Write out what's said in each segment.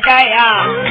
兵。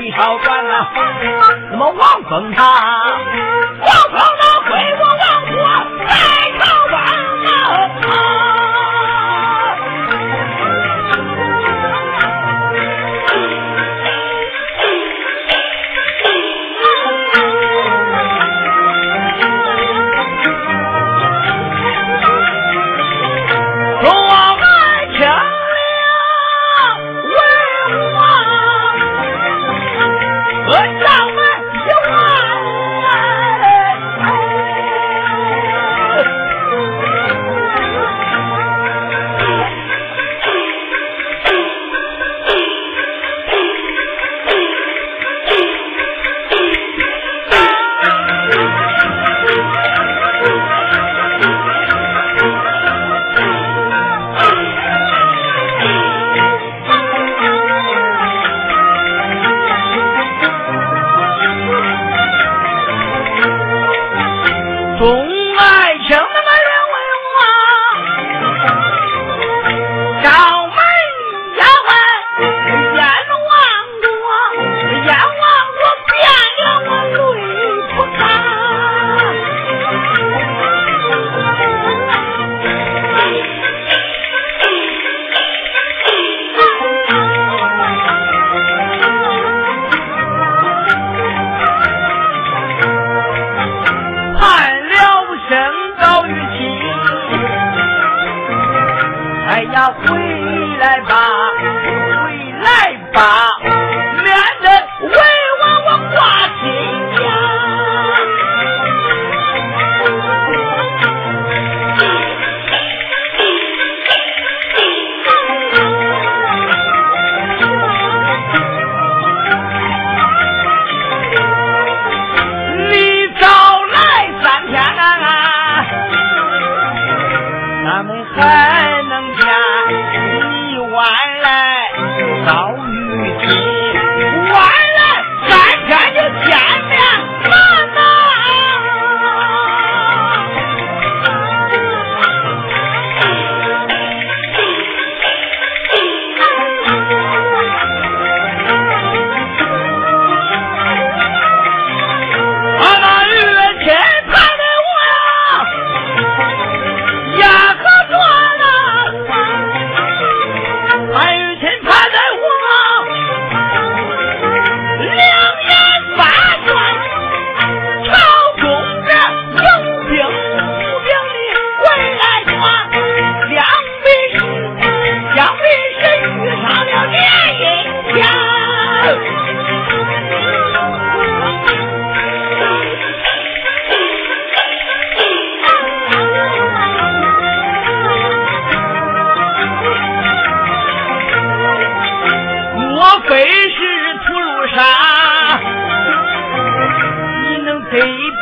水朝关呐、怎，那么望风他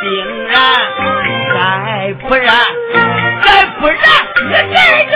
定然再不然再不然你再